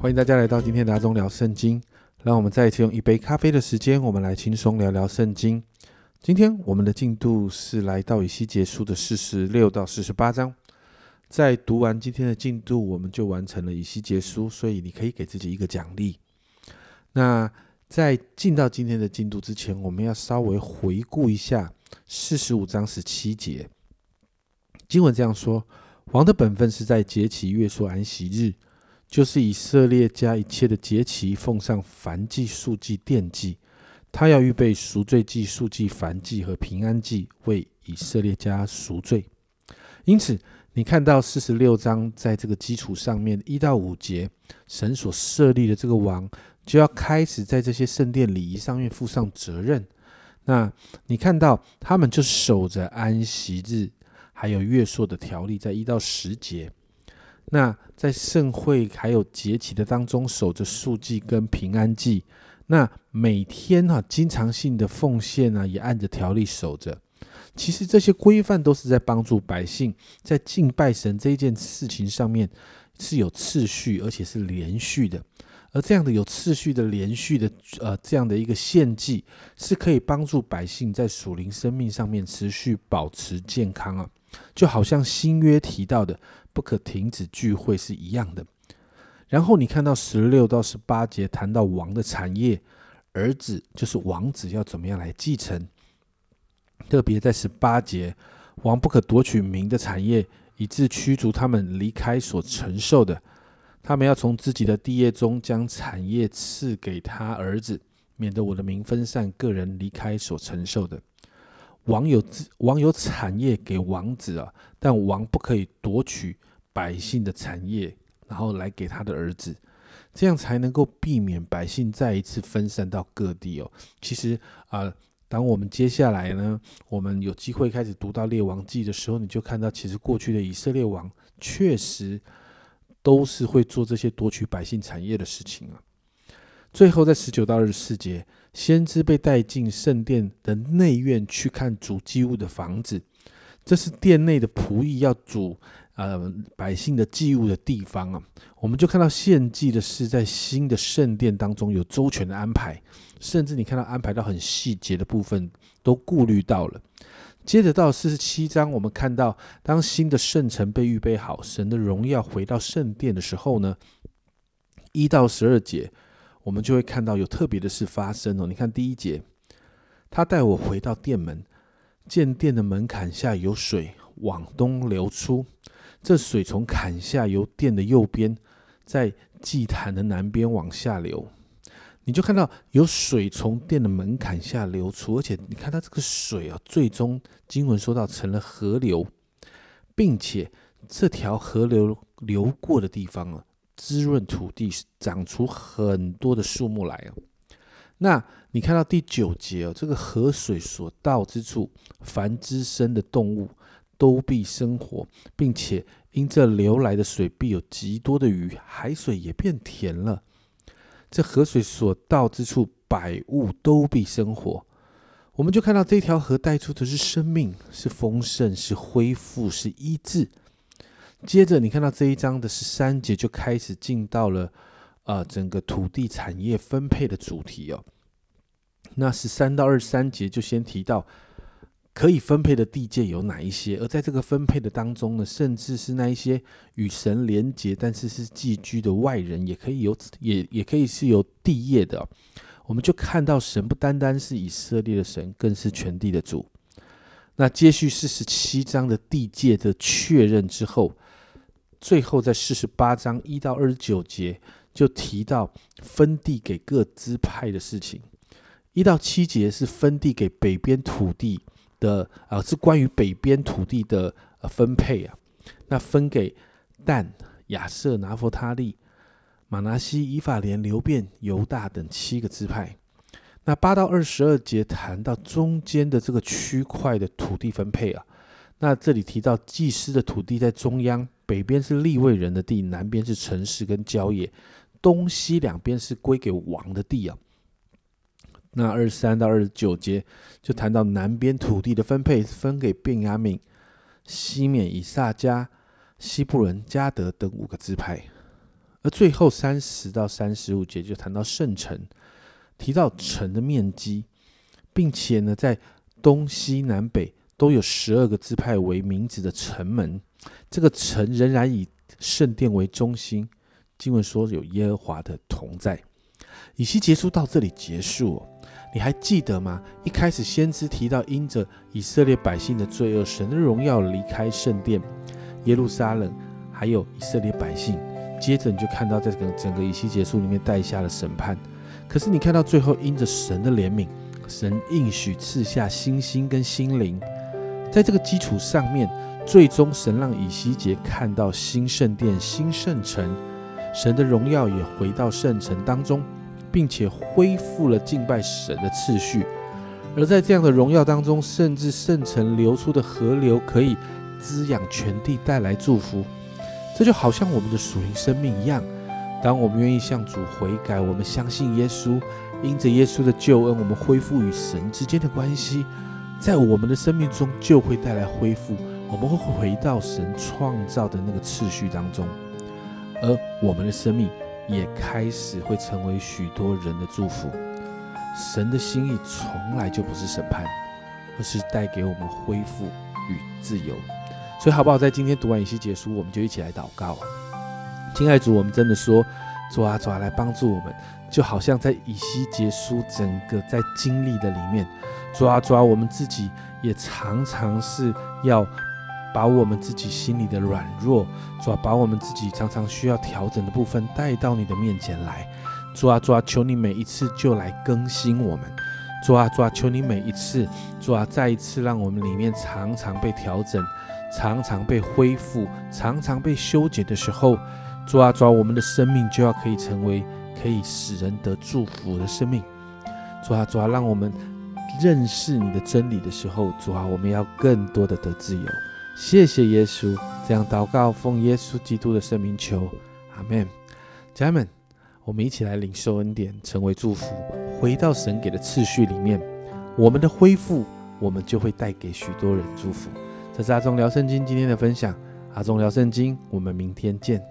欢迎大家来到今天的阿忠聊圣经。让我们再一次用一杯咖啡的时间，我们来轻松聊聊圣经。今天我们的进度是来到以西结书的四十六到四十八章。在读完今天的进度，我们就完成了以西结书，所以你可以给自己一个奖励。那在进到今天的进度之前，我们要稍微回顾一下四十五章十七节经文这样说：王的本分是在节期、月朔、安息日。就是以色列家一切的节期奉上燔祭、素祭、奠祭，他要预备赎罪祭、素祭、燔祭和平安祭，为以色列家赎罪。因此，你看到四十六章在这个基础上面一到五节，神所设立的这个王就要开始在这些圣殿礼仪上面负上责任。那你看到他们就守着安息日，还有月朔的条例，在一到十节。那在盛会还有节期的当中，守着数祭跟平安祭。那每天哈，经常性的奉献呢，也按着条例守着。其实这些规范都是在帮助百姓在敬拜神这一件事情上面是有次序，而且是连续的。而这样的有次序的连续的呃这样的一个献祭，是可以帮助百姓在属灵生命上面持续保持健康啊。就好像新约提到的。不可停止聚会是一样的。然后你看到十六到十八节谈到王的产业，儿子就是王子要怎么样来继承。特别在十八节，王不可夺取民的产业，以致驱逐他们离开所承受的。他们要从自己的地业中将产业赐给他儿子，免得我的民分散，个人离开所承受的。王有王有产业给王子啊，但王不可以夺取。百姓的产业，然后来给他的儿子，这样才能够避免百姓再一次分散到各地哦。其实啊，当我们接下来呢，我们有机会开始读到列王记的时候，你就看到，其实过去的以色列王确实都是会做这些夺取百姓产业的事情啊。最后在十九到二十四节，先知被带进圣殿的内院去看主祭物的房子，这是殿内的仆役要主。呃，百姓的祭物的地方啊，我们就看到献祭的是在新的圣殿当中有周全的安排，甚至你看到安排到很细节的部分都顾虑到了。接着到四十七章，我们看到当新的圣城被预备好，神的荣耀回到圣殿的时候呢，一到十二节，我们就会看到有特别的事发生哦。你看第一节，他带我回到殿门，见殿的门槛下有水往东流出。这水从坎下由殿的右边，在祭坛的南边往下流，你就看到有水从殿的门槛下流出，而且你看它这个水啊，最终经文说到成了河流，并且这条河流流过的地方啊，滋润土地，长出很多的树木来啊。那你看到第九节哦，这个河水所到之处，凡滋生的动物。都必生活，并且因这流来的水必有极多的鱼，海水也变甜了。这河水所到之处，百物都必生活。我们就看到这条河带出的是生命，是丰盛，是恢复，是医治。接着你看到这一章的十三节就开始进到了呃整个土地产业分配的主题哦。那十三到二十三节就先提到。可以分配的地界有哪一些？而在这个分配的当中呢，甚至是那一些与神连结但是是寄居的外人，也可以有，也也可以是有地业的。我们就看到神不单单是以色列的神，更是全地的主。那接续四十七章的地界的确认之后，最后在四十八章一到二十九节就提到分地给各支派的事情。一到七节是分地给北边土地。的啊，是关于北边土地的呃分配啊。那分给但、亚瑟、拿佛他利、马拿西、以法莲、流变、犹大等七个支派。那八到二十二节谈到中间的这个区块的土地分配啊。那这里提到祭司的土地在中央，北边是立位人的地，南边是城市跟郊野，东西两边是归给王的地啊。那二十三到二十九节就谈到南边土地的分配，分给便雅悯、西缅、以撒加、西布伦、加德等五个支派。而最后三十到三十五节就谈到圣城，提到城的面积，并且呢，在东西南北都有十二个支派为名字的城门，这个城仍然以圣殿为中心。经文说有耶和华的同在。以西结书到这里结束，你还记得吗？一开始先知提到因着以色列百姓的罪恶，神的荣耀离开圣殿，耶路撒冷，还有以色列百姓。接着你就看到在整整个以西结书里面带下了审判。可是你看到最后，因着神的怜悯，神应许赐下星星跟心灵，在这个基础上面，最终神让以西结看到新圣殿、新圣城。神的荣耀也回到圣城当中，并且恢复了敬拜神的次序。而在这样的荣耀当中，甚至圣城流出的河流可以滋养全地，带来祝福。这就好像我们的属灵生命一样，当我们愿意向主悔改，我们相信耶稣，因着耶稣的救恩，我们恢复与神之间的关系，在我们的生命中就会带来恢复。我们会回到神创造的那个次序当中。而我们的生命也开始会成为许多人的祝福。神的心意从来就不是审判，而是带给我们恢复与自由。所以，好不好？在今天读完以西结束，我们就一起来祷告。亲爱主，我们真的说，主啊，主啊，来帮助我们，就好像在以西结束整个在经历的里面，主啊，主啊，我们自己也常常是要。把我们自己心里的软弱，主啊，把我们自己常常需要调整的部分带到你的面前来，主啊，主啊，求你每一次就来更新我们，主啊，主啊，求你每一次，主啊，再一次让我们里面常常被调整，常常被恢复，常常被修剪的时候，主啊，主啊，我们的生命就要可以成为可以使人得祝福的生命，主啊，主啊，让我们认识你的真理的时候，主啊，我们要更多的得自由。谢谢耶稣，这样祷告，奉耶稣基督的圣名求，阿门。家人们，我们一起来领受恩典，成为祝福，回到神给的次序里面。我们的恢复，我们就会带给许多人祝福。这是阿忠聊圣经今天的分享，阿忠聊圣经，我们明天见。